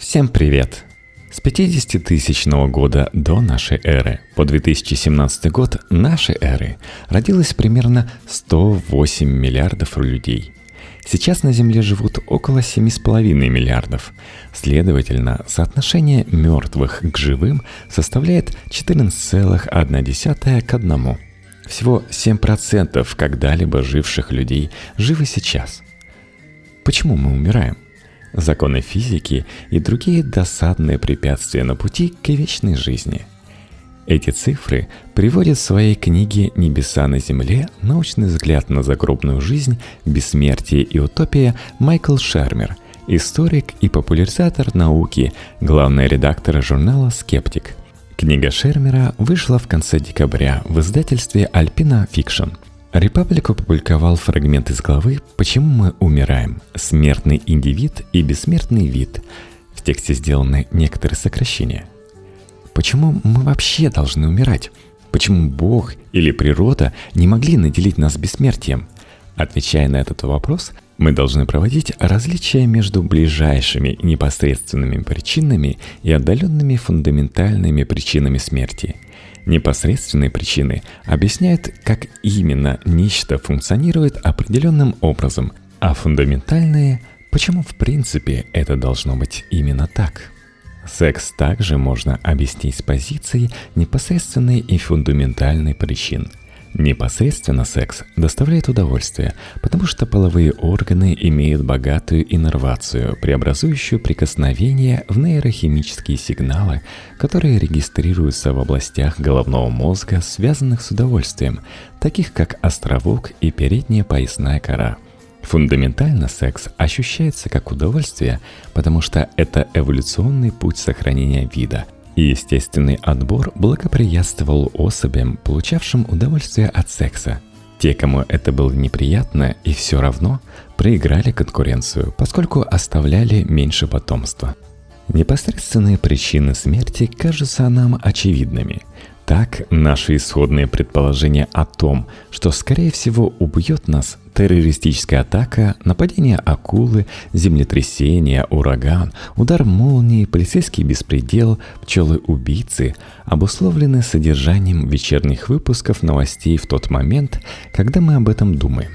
Всем привет! С 50-тысячного года до нашей эры по 2017 год нашей эры родилось примерно 108 миллиардов людей. Сейчас на Земле живут около 7,5 миллиардов. Следовательно, соотношение мертвых к живым составляет 14,1 к 1. Всего 7% когда-либо живших людей живы сейчас. Почему мы умираем? Законы физики и другие досадные препятствия на пути к вечной жизни. Эти цифры приводит в своей книге «Небеса на земле. Научный взгляд на загробную жизнь, бессмертие и утопия» Майкл Шермер, историк и популяризатор науки, главный редактор журнала «Скептик». Книга Шермера вышла в конце декабря в издательстве «Альпина Фикшн». Репаблик опубликовал фрагмент из главы «Почему мы умираем? Смертный индивид и бессмертный вид». В тексте сделаны некоторые сокращения. Почему мы вообще должны умирать? Почему Бог или природа не могли наделить нас бессмертием? Отвечая на этот вопрос, мы должны проводить различия между ближайшими непосредственными причинами и отдаленными фундаментальными причинами смерти – Непосредственные причины объясняют, как именно нечто функционирует определенным образом, а фундаментальные – почему в принципе это должно быть именно так. Секс также можно объяснить с позиции непосредственной и фундаментальной причин – Непосредственно секс доставляет удовольствие, потому что половые органы имеют богатую иннервацию, преобразующую прикосновение в нейрохимические сигналы, которые регистрируются в областях головного мозга, связанных с удовольствием, таких как островок и передняя поясная кора. Фундаментально секс ощущается как удовольствие, потому что это эволюционный путь сохранения вида – естественный отбор благоприятствовал особям, получавшим удовольствие от секса. Те, кому это было неприятно и все равно, проиграли конкуренцию, поскольку оставляли меньше потомства. Непосредственные причины смерти кажутся нам очевидными. Так, наши исходные предположения о том, что скорее всего убьет нас террористическая атака, нападение акулы, землетрясение, ураган, удар молнии, полицейский беспредел, пчелы-убийцы обусловлены содержанием вечерних выпусков новостей в тот момент, когда мы об этом думаем.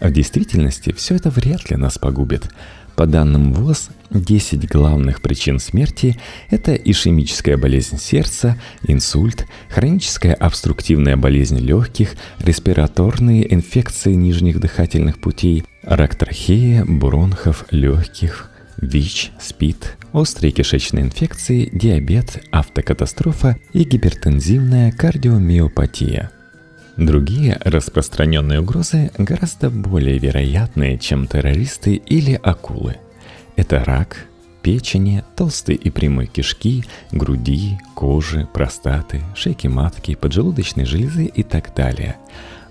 В действительности все это вряд ли нас погубит – по данным ВОЗ, 10 главных причин смерти – это ишемическая болезнь сердца, инсульт, хроническая обструктивная болезнь легких, респираторные инфекции нижних дыхательных путей, рак трахеи, бронхов, легких, ВИЧ, СПИД, острые кишечные инфекции, диабет, автокатастрофа и гипертензивная кардиомиопатия – Другие распространенные угрозы гораздо более вероятные, чем террористы или акулы. Это рак, печени, толстой и прямой кишки, груди, кожи, простаты, шейки матки, поджелудочной железы и так далее.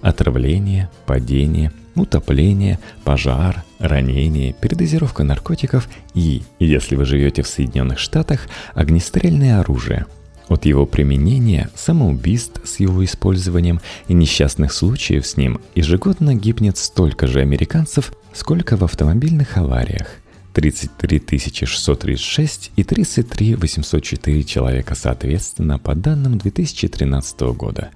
Отравление, падение, утопление, пожар, ранение, передозировка наркотиков и, если вы живете в Соединенных Штатах, огнестрельное оружие – от его применения, самоубийств с его использованием и несчастных случаев с ним ежегодно гибнет столько же американцев, сколько в автомобильных авариях. 33 636 и 33 804 человека соответственно по данным 2013 года.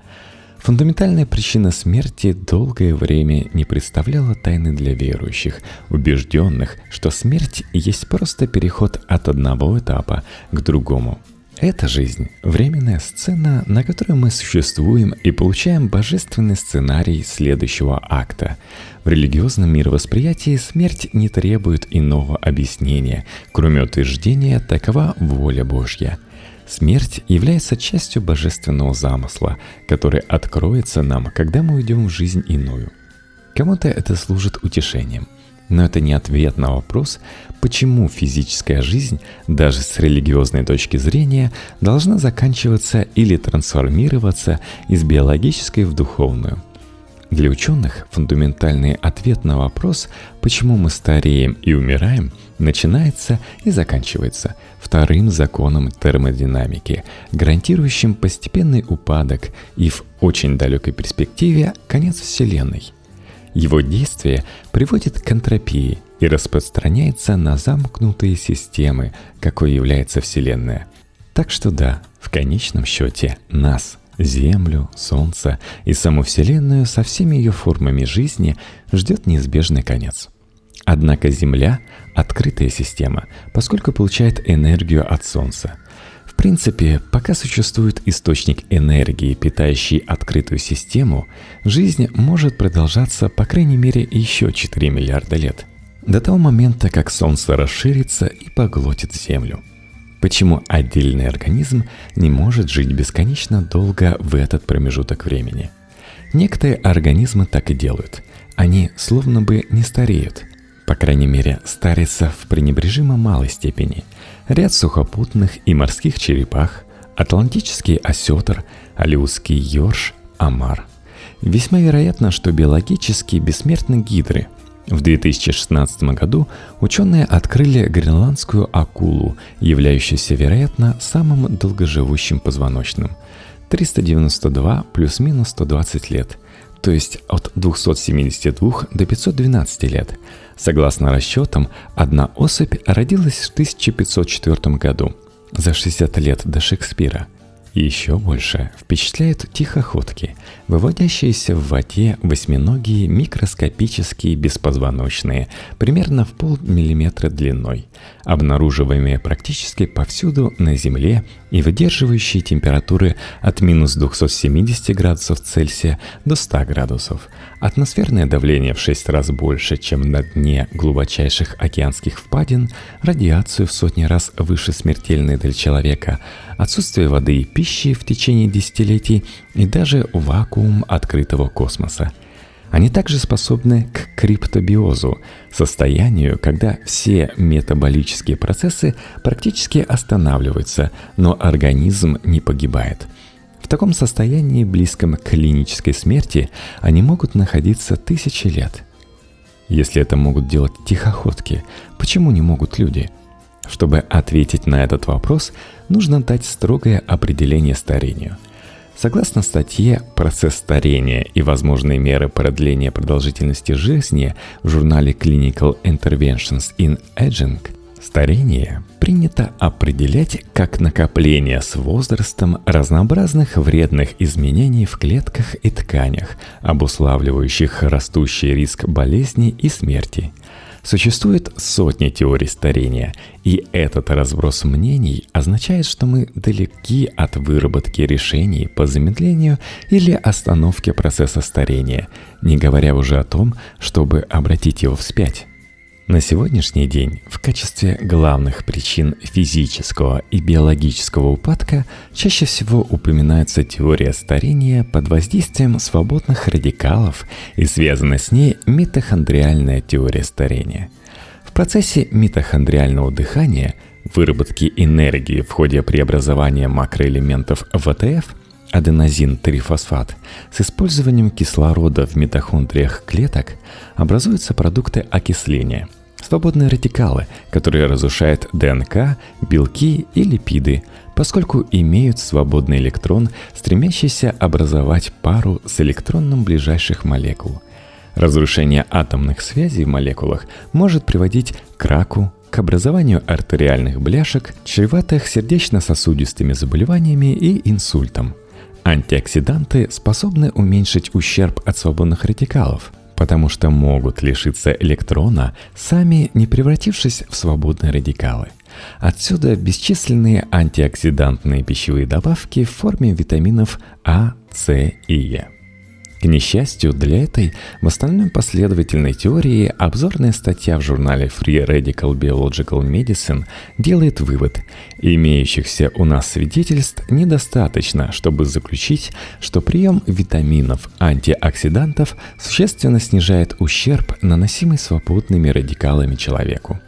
Фундаментальная причина смерти долгое время не представляла тайны для верующих, убежденных, что смерть есть просто переход от одного этапа к другому – эта жизнь – временная сцена, на которой мы существуем и получаем божественный сценарий следующего акта. В религиозном мировосприятии смерть не требует иного объяснения, кроме утверждения «такова воля Божья». Смерть является частью божественного замысла, который откроется нам, когда мы уйдем в жизнь иную. Кому-то это служит утешением – но это не ответ на вопрос, почему физическая жизнь, даже с религиозной точки зрения, должна заканчиваться или трансформироваться из биологической в духовную. Для ученых фундаментальный ответ на вопрос, почему мы стареем и умираем, начинается и заканчивается вторым законом термодинамики, гарантирующим постепенный упадок и в очень далекой перспективе конец Вселенной – его действие приводит к энтропии, и распространяется на замкнутые системы, какой является Вселенная. Так что да, в конечном счете нас, Землю, Солнце и саму Вселенную со всеми ее формами жизни ждет неизбежный конец. Однако Земля – открытая система, поскольку получает энергию от Солнца. Принципе, пока существует источник энергии, питающий открытую систему, жизнь может продолжаться по крайней мере еще 4 миллиарда лет. До того момента, как Солнце расширится и поглотит Землю – Почему отдельный организм не может жить бесконечно долго в этот промежуток времени? Некоторые организмы так и делают. Они словно бы не стареют. По крайней мере, старятся в пренебрежимо малой степени. Ряд сухопутных и морских черепах, атлантический осетр, алиутский ёрш, омар. Весьма вероятно, что биологически бессмертны гидры – в 2016 году ученые открыли гренландскую акулу, являющуюся, вероятно, самым долгоживущим позвоночным. 392 плюс-минус 120 лет, то есть от 272 до 512 лет. Согласно расчетам, одна особь родилась в 1504 году, за 60 лет до Шекспира – еще больше впечатляют тихоходки, выводящиеся в воде восьминогие микроскопические беспозвоночные, примерно в полмиллиметра длиной, обнаруживаемые практически повсюду на Земле и выдерживающие температуры от минус 270 градусов Цельсия до 100 градусов, атмосферное давление в 6 раз больше, чем на дне глубочайших океанских впадин, радиацию в сотни раз выше смертельной для человека – отсутствие воды и пищи в течение десятилетий и даже вакуум открытого космоса. Они также способны к криптобиозу, состоянию, когда все метаболические процессы практически останавливаются, но организм не погибает. В таком состоянии, близком к клинической смерти, они могут находиться тысячи лет. Если это могут делать тихоходки, почему не могут люди – чтобы ответить на этот вопрос, нужно дать строгое определение старению. Согласно статье «Процесс старения и возможные меры продления продолжительности жизни» в журнале Clinical Interventions in Aging, старение принято определять как накопление с возрастом разнообразных вредных изменений в клетках и тканях, обуславливающих растущий риск болезни и смерти – Существует сотни теорий старения, и этот разброс мнений означает, что мы далеки от выработки решений по замедлению или остановке процесса старения, не говоря уже о том, чтобы обратить его вспять. На сегодняшний день в качестве главных причин физического и биологического упадка чаще всего упоминается теория старения под воздействием свободных радикалов и связана с ней митохондриальная теория старения. В процессе митохондриального дыхания, выработки энергии в ходе преобразования макроэлементов в АТФ – аденозин-3-фосфат, с использованием кислорода в митохондриях клеток образуются продукты окисления – свободные радикалы, которые разрушают ДНК, белки и липиды, поскольку имеют свободный электрон, стремящийся образовать пару с электроном ближайших молекул. Разрушение атомных связей в молекулах может приводить к раку, к образованию артериальных бляшек, чреватых сердечно-сосудистыми заболеваниями и инсультом – Антиоксиданты способны уменьшить ущерб от свободных радикалов, потому что могут лишиться электрона, сами не превратившись в свободные радикалы. Отсюда бесчисленные антиоксидантные пищевые добавки в форме витаминов А, С и Е. К несчастью, для этой в остальном последовательной теории обзорная статья в журнале Free Radical Biological Medicine делает вывод. Имеющихся у нас свидетельств недостаточно, чтобы заключить, что прием витаминов, антиоксидантов существенно снижает ущерб, наносимый свободными радикалами человеку.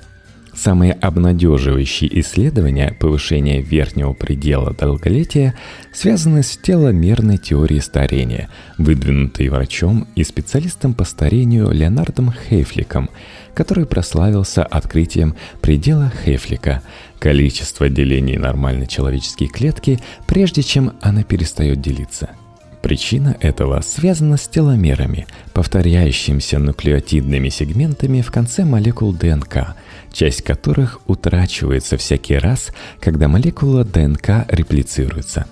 Самые обнадеживающие исследования повышения верхнего предела долголетия связаны с теломерной теорией старения, выдвинутой врачом и специалистом по старению Леонардом Хейфликом, который прославился открытием предела Хейфлика – количество делений нормальной человеческой клетки, прежде чем она перестает делиться – Причина этого связана с теломерами, повторяющимися нуклеотидными сегментами в конце молекул ДНК, часть которых утрачивается всякий раз, когда молекула ДНК реплицируется.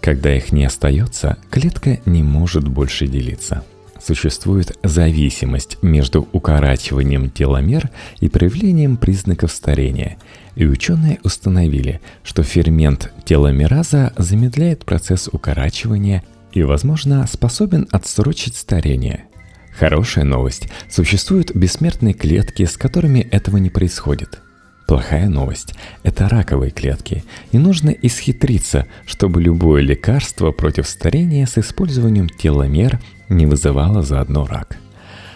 Когда их не остается, клетка не может больше делиться. Существует зависимость между укорачиванием теломер и проявлением признаков старения, и ученые установили, что фермент теломераза замедляет процесс укорачивания и, возможно, способен отсрочить старение. Хорошая новость – существуют бессмертные клетки, с которыми этого не происходит. Плохая новость – это раковые клетки, и нужно исхитриться, чтобы любое лекарство против старения с использованием теломер не вызывало заодно рак –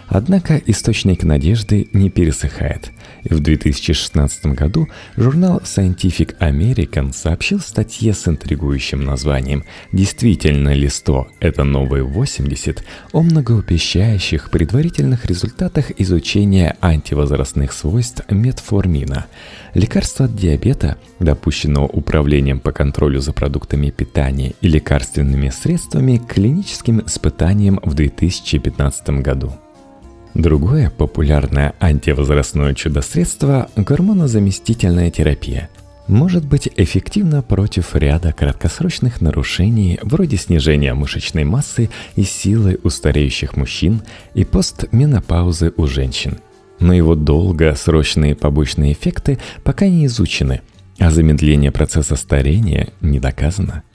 Однако источник надежды не пересыхает. В 2016 году журнал Scientific American сообщил статье с интригующим названием «Действительно ли 100 – это новые 80» о многообещающих предварительных результатах изучения антивозрастных свойств метформина, лекарства от диабета, допущенного Управлением по контролю за продуктами питания и лекарственными средствами клиническим испытанием в 2015 году. Другое популярное антивозрастное чудо-средство – гормонозаместительная терапия – может быть эффективна против ряда краткосрочных нарушений вроде снижения мышечной массы и силы у стареющих мужчин и постменопаузы у женщин. Но его долгосрочные побочные эффекты пока не изучены, а замедление процесса старения не доказано –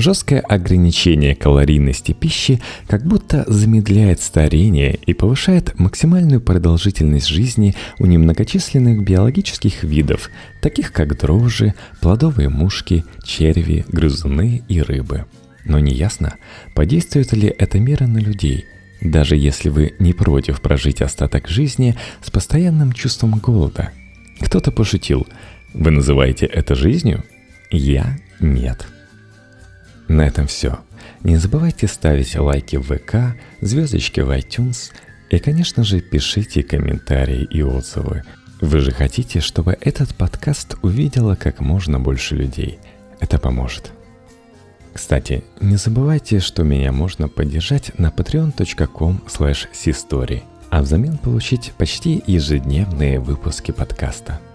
Жесткое ограничение калорийности пищи как будто замедляет старение и повышает максимальную продолжительность жизни у немногочисленных биологических видов, таких как дрожжи, плодовые мушки, черви, грызуны и рыбы. Но неясно, подействует ли эта мера на людей, даже если вы не против прожить остаток жизни с постоянным чувством голода. Кто-то пошутил, вы называете это жизнью? Я нет. На этом все. Не забывайте ставить лайки в ВК, звездочки в iTunes и, конечно же, пишите комментарии и отзывы. Вы же хотите, чтобы этот подкаст увидело как можно больше людей. Это поможет. Кстати, не забывайте, что меня можно поддержать на patreon.com slash а взамен получить почти ежедневные выпуски подкаста –